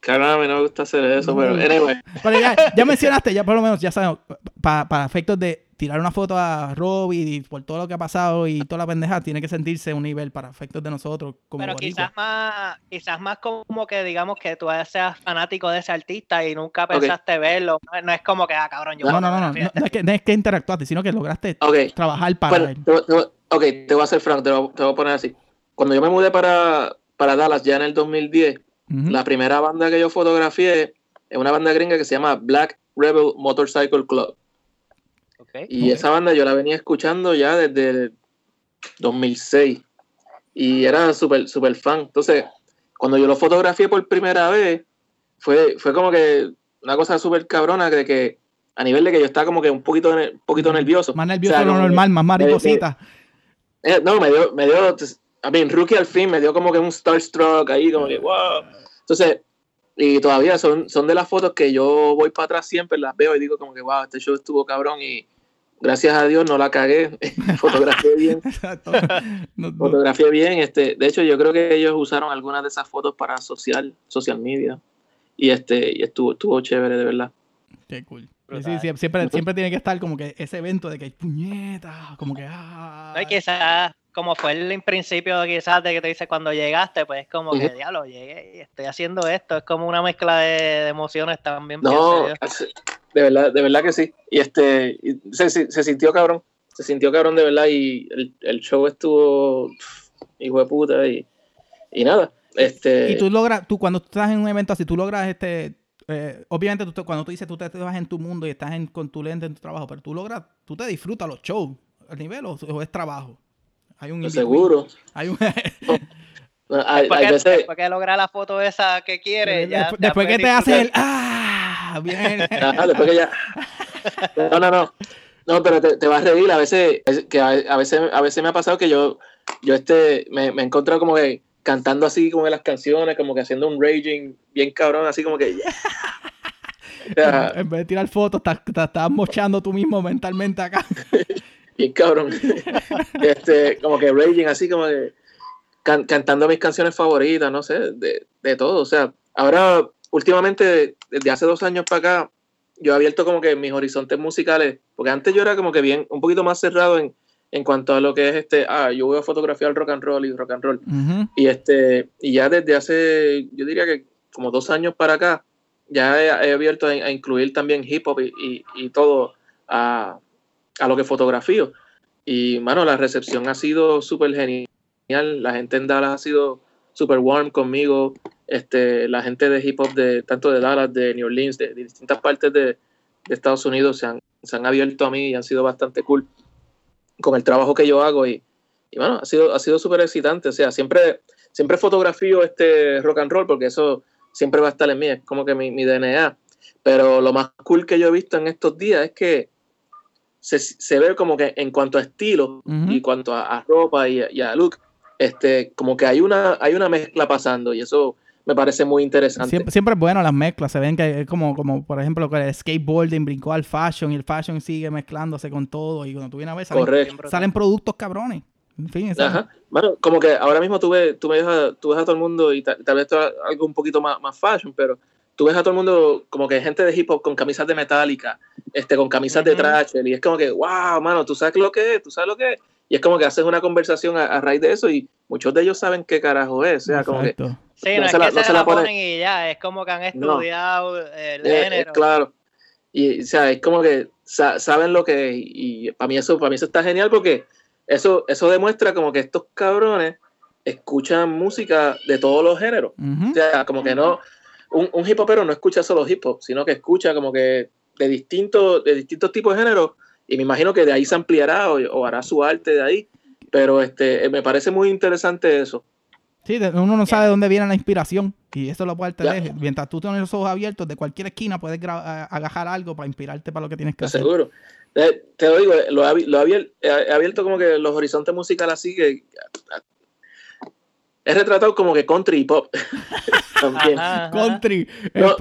caramba, a mí no me gusta hacer eso, pero No. anyway. Pero ya, ya mencionaste, ya por lo menos, ya sabemos, pa- para efectos de tirar una foto a Robbie y por todo lo que ha pasado y toda la pendeja, tiene que sentirse un nivel para efectos de nosotros como Pero quizás más, quizás más como que digamos que tú seas fanático de ese artista y nunca pensaste verlo. No, no es como que, ah, cabrón, yo No, no, no, no, no, no es que, no es que interactuaste, sino que lograste trabajar para bueno, él. te, voy- te ok, te voy a hacer franco, te voy, te voy a poner así. Cuando yo me mudé para, para Dallas ya en el 2010, La primera banda que yo fotografié es una banda gringa que se llama Black Rebel Motorcycle Club. Y esa banda yo la venía escuchando ya desde el 2006. Y era súper super fan. Entonces, cuando yo lo fotografié por primera vez, fue, fue como que una cosa súper cabrona de que a nivel de que yo estaba como que un poquito, un poquito nervioso. Más nervioso O sea, de lo normal, más mariposita. eh, no, me dio, me dio, a mí, Rookie al fin me dio como que un starstruck ahí, como que, wow. Entonces, y todavía son, son de las fotos que yo voy para atrás siempre, las veo y digo como que, wow, este show estuvo cabrón y gracias a Dios no la cagué, <laughs> fotografié bien, <laughs> Exacto. No- no- fotografié bien, este, de hecho yo creo que ellos usaron algunas de esas fotos para social, social media y este, y estuvo, estuvo chévere de verdad. Qué cool. Sí, siempre, siempre tiene que estar como que ese evento de que hay puñetas, como que ah. No, y quizás, como fue el principio quizás de que te dice cuando llegaste, pues como que, Ujú. diablo, llegué y estoy haciendo esto. Es como una mezcla de, de emociones también. No, de verdad, de verdad que sí. Y este, y se, se- se sintió cabrón. Se sintió cabrón de verdad y el, el show estuvo pff, hijo de puta y, y nada. Este, Y tú logras, tú cuando estás en un evento así, tú logras este. eh, obviamente, tú te- cuando tú dices tú te, te vas en tu mundo y estás en, con tu lente en tu trabajo, pero tú logras, tú te disfrutas los shows al nivel o, o es trabajo. Hay un seguro. Hay un, Hay, <laughs> Después hay que, veces, después que logra la foto esa que quiere, ya. después, ya después que te disfrutar. el ah, bien. <laughs> Ajá, después que ya. No, no, no. No, pero te, te vas a reír. A veces, es que a, a veces, a veces me ha pasado que yo, yo este, me, me he encontrado como que cantando así como en las canciones, como que haciendo un raging bien cabrón, así como que. <laughs> O sea, en vez de tirar fotos, estás, estás mochando tú mismo mentalmente acá. Bien cabrón. <laughs> este, como que raging, así como que can- cantando mis canciones favoritas, no sé, de, de todo. O sea, ahora, últimamente, desde hace dos años para acá, yo he abierto como que mis horizontes musicales, porque antes yo era como que bien, un poquito más cerrado en, en cuanto a lo que es este, ah, yo voy a fotografiar rock and roll y rock and roll. Ujú. Y este, y ya desde hace, yo diría que como dos años para acá, ya he, he abierto a, a incluir también hip hop y, y- y todo a, a lo que fotografío. Y mano, la recepción ha sido súper genial. La gente en Dallas ha sido súper warm conmigo. Este, la gente de hip hop de tanto de Dallas, de New Orleans, de, distintas partes de, de Estados Unidos se han, se han abierto a mí y han sido bastante cool. con el trabajo que yo hago y, y bueno, ha sido, ha sido súper excitante. O sea, siempre, siempre fotografío este rock and roll porque eso siempre va a estar en mí, es como que mi, mi DNA. Pero lo más cool que yo he visto en estos días es que se, se ve como que en cuanto a estilo Ujú. y cuanto a, a ropa y, a- y a look, este, como que hay una, hay una mezcla pasando y eso me parece muy interesante. Siempre, siempre es bueno las mezclas. Se ven que es como, como por ejemplo, que el skateboarding brincó al fashion y el fashion sigue mezclándose con todo. Y cuando tú vienes a ver, salen, salen productos cabrones. En fin, Ajá. Bueno, como que ahora mismo tú ves, tú ves, a, tú ves a todo el mundo y ta- tal vez esto es algo un poquito más, más fashion, pero tú ves a todo el mundo como que gente de hip hop con camisas de Metallica, este, con camisas de. Thrasher, y es como que, wow, mano, tú sabes lo que es, tú sabes lo que es. Y es como que haces una conversación a, a raíz de eso y muchos de ellos saben qué carajo es. O sea, como que. Sí, No no, se es la- que no se, se la, la ponen- ponen y ya, es como que han No. estudiado el Eh, eh, género. claro. Y, o sea, es como que sa- saben lo que es. Y para mí eso, para mí eso está genial porque eso, eso demuestra como que estos cabrones escuchan música de todos los géneros. O sea, como que no, un, un hip hopero no escucha solo hip hop, sino que escucha como que de distintos, de distintos tipos de géneros, y me imagino que de ahí se ampliará o, o hará su arte de ahí. Pero este, me parece muy interesante eso. Sí, uno no sabe de dónde viene la inspiración. Y eso lo puede tener. Mientras tú tienes los ojos abiertos, de cualquier esquina puedes agajar algo para inspirarte para lo que tienes que hacer. Seguro. Eh, Te lo digo, lo, abi- lo he abier- he abierto como que los horizontes musicales así que he retratado como que country y pop. <laughs> También. Ajá, ajá. Country. No,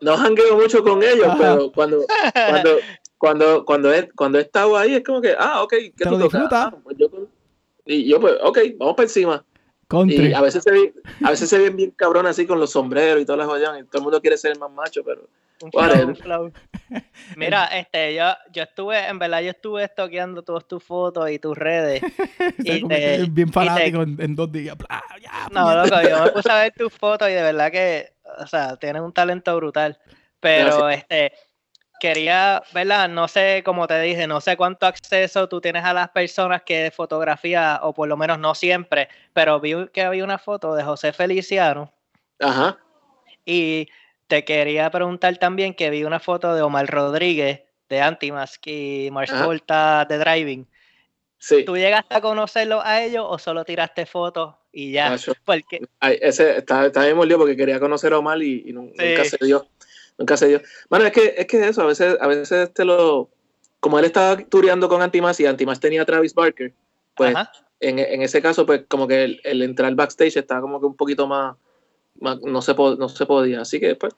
No jangueo mucho con ellos, Ajá. pero cuando, cuando, cuando, cuando, he, cuando he estado ahí es como que, ah, ok, ¿qué Te tú lo tocas? Ah, pues yo y yo pues, ok, vamos para encima. Country. Y a veces se ven, a veces se ven bien cabrón así con los sombreros y todas las joyas, y todo el mundo quiere ser el más macho, pero Un flow, un flow. <laughs> Mira, este, yo, yo estuve, en verdad, yo estuve estoqueando todas tus fotos y tus redes. <laughs> Y te- bien y te- fanático en, en dos días. Bla, ya, No, puñeta. loco, yo me puse a ver <laughs> tus fotos y de verdad que, o sea, tienes un talento brutal. Pero, este, quería, ¿verdad? No sé, como te dije, no sé cuánto acceso tú tienes a las personas que fotografía, o por lo menos no siempre, pero vi que había una foto de José Feliciano ajá. y te quería preguntar también que vi una foto de Omar Rodríguez de Antimask y Mars Ajá. Volta de Driving. Sí. ¿Tú llegaste a conocerlos a ellos o solo tiraste fotos y ya? Nacho. Porque, Ay, ese está, está bien mordido porque quería conocer a Omar y, y nun- Sí. nunca se dio. Nunca se dio. Bueno, es que es que eso, a veces, a veces te lo. Como él estaba tureando con Antimas y Antimas tenía a Travis Barker, pues en, en ese caso, pues como que el, el entrar backstage estaba como que un poquito más. más- no, se po- no se podía. Así que, pues,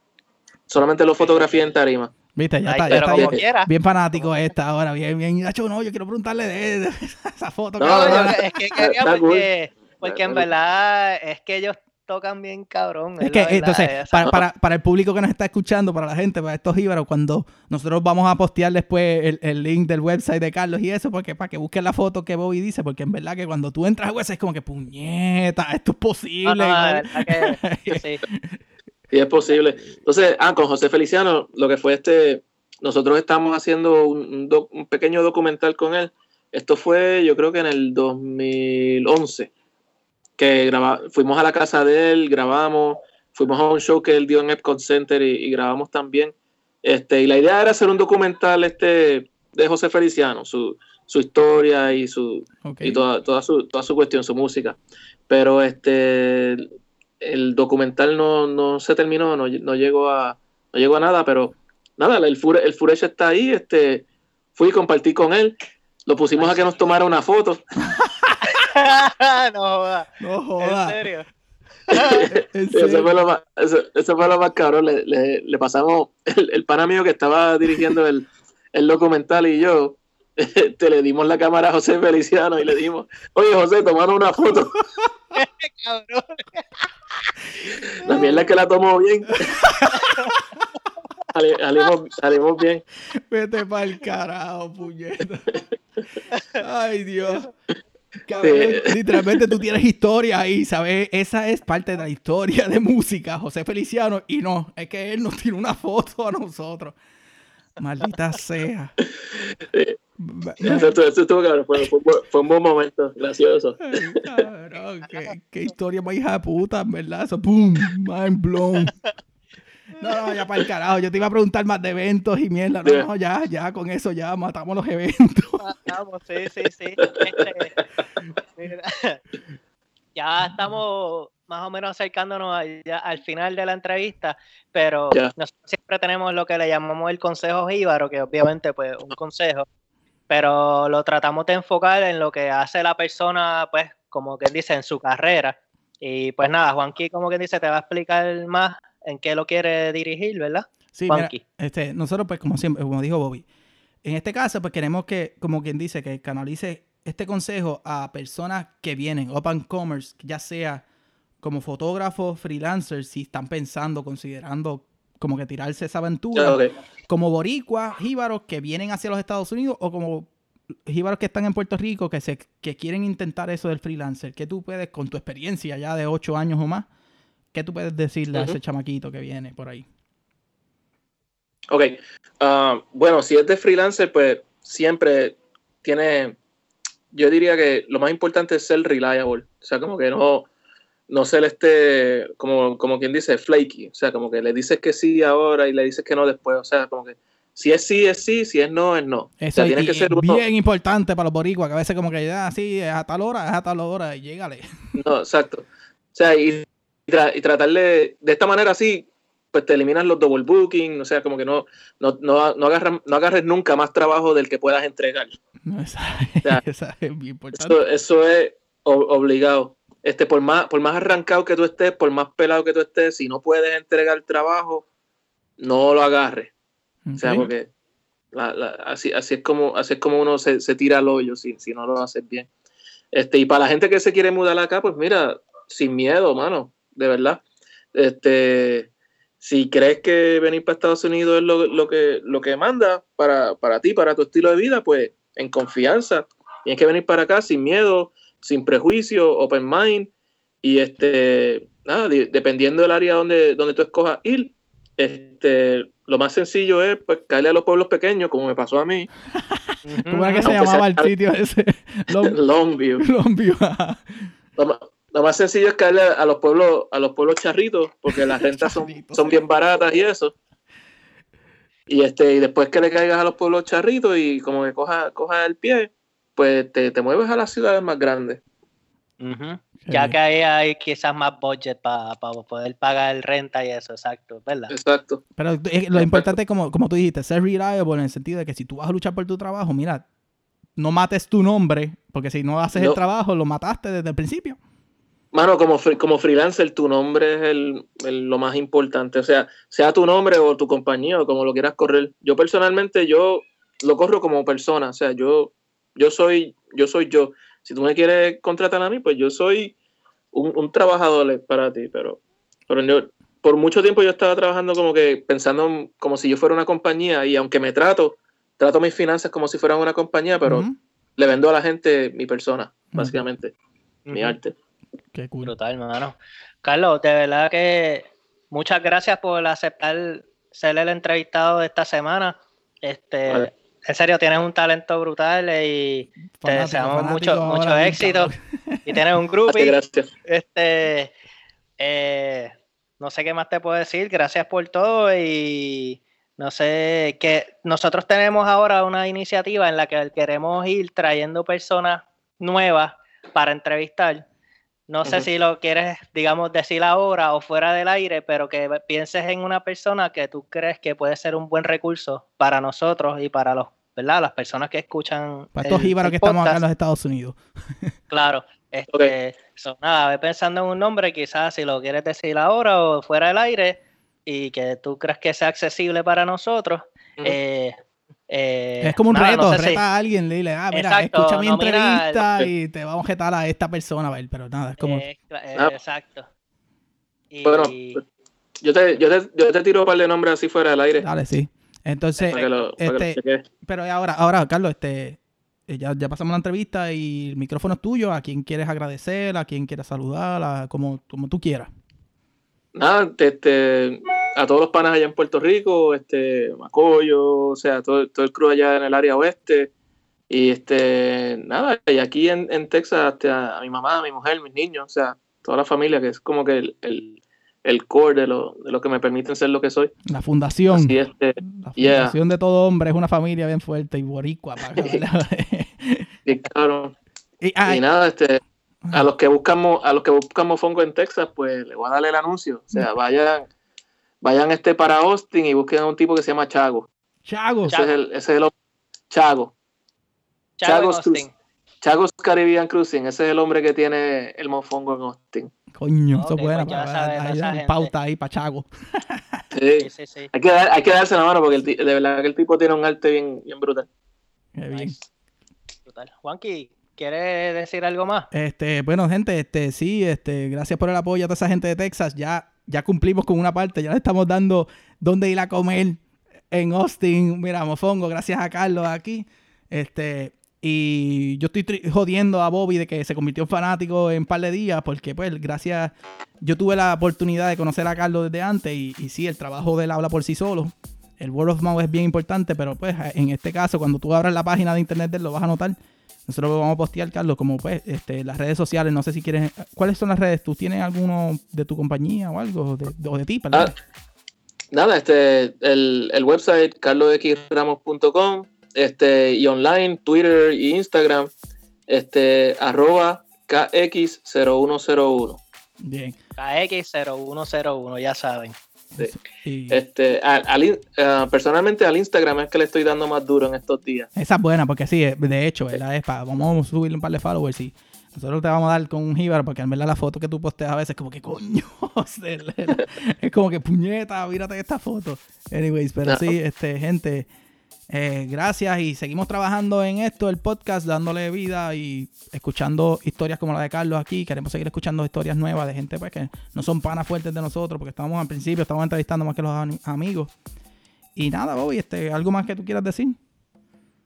solamente lo fotografié en tarima. Viste, ya Ay, está, ya está bien, quiera. bien fanático esta ahora. Bien, bien. Nacho, no, yo quiero preguntarle de, de <laughs> esa foto. No, que- No, no, es que quería porque, porque en verdad es que ellos tocan bien cabrón. Es es que, entonces, para, para, para el público que nos está escuchando, para la gente, para estos íbaros, cuando nosotros vamos a postear después el, el link del website de Carlos y eso, porque para que busquen la foto que Bobby dice, porque en verdad que cuando tú entras a website es como que puñeta, esto es posible. no, ¿no? de verdad que sí. <laughs> Y es posible. Entonces, ah, con José Feliciano, lo que fue este, nosotros estamos haciendo un, un doc- un pequeño documental con él. Esto fue, yo creo que en el 2011, que graba, fuimos a la casa de él, grabamos, fuimos a un show que él dio en Epcot Center y, y grabamos también. Este, y la idea era hacer un documental este, de José Feliciano, su, su historia y su, Ok. y toda, toda, su, toda su cuestión, su música. Pero este el documental no, no se terminó, no, no llegó a no llegó a nada, pero nada, el Fure, el Furesh está ahí, este fui y compartí con él, lo pusimos a que nos tomara una foto. <laughs> <laughs> no joda. No En joda. serio. <laughs> En Eso serio. fue lo más, eso, eso fue lo más cabrón. Le, le- le pasamos el, el pana mío que estaba dirigiendo el, el documental y yo. Te le dimos la cámara a José Feliciano y le dimos, oye José, tomaron una foto. <laughs> Cabrón. La mierda es que la tomó bien. Sali- salimos, salimos bien. Vete para el carajo, puñeta. Ay, Dios. Cabrón, Literalmente tú tienes historia ahí, ¿sabes? Esa es parte de la historia de música, José Feliciano. Y no, es que él nos tiene una foto a nosotros. Maldita sea. Va- Eso, estuvo- eso estuvo cabrón. Fue, fue un bu- fue un buen momento. Gracioso. Ay, cabrón, qué, qué historia más hija de puta, verdad. Eso, boom, mind blown. No, no, ya para el carajo. Yo te iba a preguntar más de eventos y mierda. No, no, ya, ya, con eso ya matamos los eventos. <laughs> Matamos, sí, sí, sí. Este, mira, ya estamos más o menos acercándonos a- al final de la entrevista, pero nosotros siempre tenemos lo que le llamamos el consejo jíbaro, que obviamente pues un consejo, pero lo tratamos de enfocar en lo que hace la persona, pues como quien dice, en su carrera. Y pues nada, Juanqui, como quien dice, te va a explicar más en qué lo quiere dirigir, ¿verdad? Sí, mira, este, nosotros, pues, como siempre, como dijo Bobby, en este caso, pues queremos que, como quien dice, que canalice este consejo a personas que vienen, open commerce, ya sea como fotógrafos, freelancers, si están pensando, considerando como que tirarse esa aventura, como boricuas, jíbaros que vienen hacia los Estados Unidos o como jíbaros que están en Puerto Rico que se que quieren intentar eso del freelancer. ¿Qué tú puedes, con tu experiencia ya de ocho años o más, qué tú puedes decirle a Ujú. ese chamaquito que viene por ahí? Ok. Ah, bueno, si es de freelancer, pues siempre tiene. Yo diría que lo más importante es ser reliable. O sea, como que no, no ser este, como, como quien dice, flaky. O sea, como que le dices que sí ahora y le dices que no después. O sea, como que si es sí, es sí, si es no, es no. Eso o sea, tiene que ser uno. bien importante para los boricuas, que a veces como que ya, sí, es a tal hora, es a tal hora, y llégale. No, exacto. O sea, y, tra- y tratarle de esta manera así, pues te eliminas los double booking, o sea, como que no, no, no, no, agarras, no agarres nunca más trabajo del que puedas entregar. No, esa, Ya. <laughs> esa es bien importante. Eso, eso es obligado. Este, por más, por más arrancado que tú estés, por más pelado que tú estés, si no puedes entregar trabajo, no lo agarres. O sea, porque la- la- así, así es como, así es como uno se, se tira al hoyo si, si no lo haces bien. Este, y para la gente que se quiere mudar acá, pues mira, sin miedo, mano, de verdad. Este, si crees que venir para Estados Unidos es lo, lo que, lo que manda para, para ti, para tu estilo de vida, pues en confianza. Tienes que venir para acá sin miedo, sin prejuicio, open mind. Y este, nada, de- dependiendo del área donde, donde tú escojas ir, este, lo más sencillo es pues caerle a los pueblos pequeños, como me pasó a mí, ¿Cómo era que se Aunque llamaba sea- el sitio ese? <laughs> Long, Longview. Longview, ajá. Lo lo más sencillo es caerle a los pueblos, a los pueblos charritos, porque las <laughs> rentas son, son bien baratas y eso. Y este, y después que le caigas a los pueblos charritos y como que cojas coja el pie, pues te, te mueves a las ciudades más grandes. Ya Sí. que ahí hay quizás más budget para poder pagar renta y eso, exacto, ¿verdad? Exacto. Pero eh, lo importante es, como, como tú dijiste, ser reliable en el sentido de que si tú vas a luchar por tu trabajo, mira, no mates tu nombre, porque si no haces el trabajo, lo mataste desde el principio. Mano, como, como freelancer, tu nombre es el, el- lo más importante. O sea, sea tu nombre o tu compañía o como lo quieras correr. Yo personalmente, yo lo corro como persona. O sea, yo, yo soy, yo soy yo. Si tú me quieres contratar a mí, pues yo soy un, un trabajador para ti. Pero, pero yo- por mucho tiempo yo estaba trabajando como que pensando en- como si yo fuera una compañía. Y aunque me trato, trato mis finanzas como si fueran una compañía, pero le vendo a la gente mi persona, básicamente, mi arte. Qué cool. Brutal, hermano. Carlos, de verdad que muchas gracias por aceptar ser el entrevistado de esta semana. Este, Vale. en serio, tienes un talento brutal y te Fanático, deseamos fanático mucho, mucho éxito. <laughs> Y tienes un groupie. gracias. Este, eh, no sé qué más te puedo decir. Gracias por todo y no sé que nosotros tenemos ahora una iniciativa en la que queremos ir trayendo personas nuevas para entrevistar. No sé si lo quieres, digamos, decir ahora o fuera del aire, pero que pienses en una persona que tú crees que puede ser un buen recurso para nosotros y para los, ¿verdad? Las personas que escuchan. Para estos el- que estamos acá en los Estados Unidos. <laughs> Claro. Este, so, nada, ve pensando en un nombre, quizás si lo quieres decir ahora o fuera del aire y que tú crees que sea accesible para nosotros. Eh, eh, Es como un nada, reto, no sé si- reta a alguien, le dile, ah, mira, Exacto, escucha mi entrevista y te vamos a jetar a esta persona, a ver, pero nada, es como... eh, eh, Ah. exacto. Y, Bueno, Yo te, yo, te, yo te tiro un par de nombres así fuera del aire. Dale, sí. Entonces, para que lo, para que lo este, pero ahora, ahora, Carlos, este, ya, ya pasamos la entrevista y el micrófono es tuyo. ¿A quién quieres agradecer? ¿A quién quieres saludar? A, como, como tú quieras. Nada, este, a todos los panas allá en Puerto Rico, este, Macoyo, o sea, todo, todo el crew allá en el área oeste. Y este, nada, y aquí en, en Texas, este, a, mi mamá, a mi mujer, mis niños, o sea, toda la familia, que es como que el, el, el core de lo, de lo que me permiten ser lo que soy. La fundación. Así este, La Yeah. fundación de todo hombre es una familia bien fuerte y boricua. y <laughs> claro. y, ah, Y nada, este, a los que buscamos, a los que buscamos fongo en Texas, pues le voy a darle el anuncio. O sea, vayan, vayan este para Austin y busquen a un tipo que se llama Chago. Chago. Ese es el, ese es el hombre- Chago. Chago Chago's Caribbean Cruising, ese es el hombre que tiene el mofongo en Austin. Coño, eso Ok, es buena. pues saben, hay una pauta ahí para Chago. <laughs> Sí. Sí, sí. Hay, que hay que darse la mano porque el de verdad que el tipo tiene un arte bien, bien brutal. Qué bien. Nice. Brutal. Juanqui, ¿quieres decir algo más? Este, bueno, gente, este, sí, este, gracias por el apoyo a toda esa gente de Texas. Ya, ya cumplimos con una parte, ya le estamos dando dónde ir a comer en Austin. Mira, mofongo, gracias a Carlos aquí. Este, y yo estoy jodiendo a Bobby de que se convirtió en fanático en un par de días, porque pues, gracias, yo tuve la oportunidad de conocer a Carlos desde antes y, y sí, el trabajo de él habla por sí solo. El word of mouth es bien importante, pero pues en este caso, cuando tú abras la página de internet de él, lo vas a notar. Nosotros lo vamos a postear, Carlos, como pues, este, las redes sociales. No sé si quieres. ¿Cuáles son las redes? ¿Tú tienes alguno de tu compañía o algo? De, o de ti, perdón. Ah, nada, este, el, el website carlosxramos.com, este, y online, Twitter y Instagram, este, arroba KX0101. Bien. KX0101, ya saben. Sí. Y Este, al- al ah, personalmente al Instagram es que le estoy dando más duro en estos días. esa es buena, porque sí, de hecho, ¿verdad? Es pa- vamos a subirle un par de followers y nosotros te vamos a dar con un jíbaro, porque en verdad la foto que tú posteas a veces es como que coño. <laughs> es como que puñeta, mírate esta foto. Anyways, pero sí, este, gente. Eh, gracias y seguimos trabajando en esto, el podcast, dándole vida y escuchando historias como la de Carlos aquí. Queremos seguir escuchando historias nuevas de gente pues, que no son panas fuertes de nosotros, porque estamos al principio, estamos entrevistando más que los amigos. Y nada, Bobby, este, ¿algo más que tú quieras decir?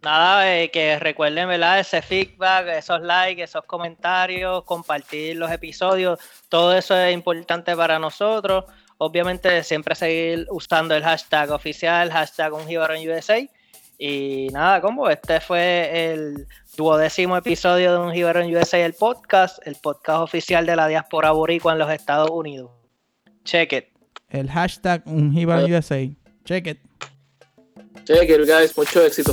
Nada, eh, que recuerden, ¿verdad? Ese feedback, esos likes, esos comentarios, compartir los episodios, todo eso es importante para nosotros. Obviamente, siempre seguir usando el hashtag oficial, hashtag un USA. Y nada, como este fue el duodécimo episodio de un jíbaro en USA, el podcast, el podcast oficial de la diáspora boricua en los Estados Unidos. Check it. El hashtag un USA. Check it. Check it, guys, mucho éxito.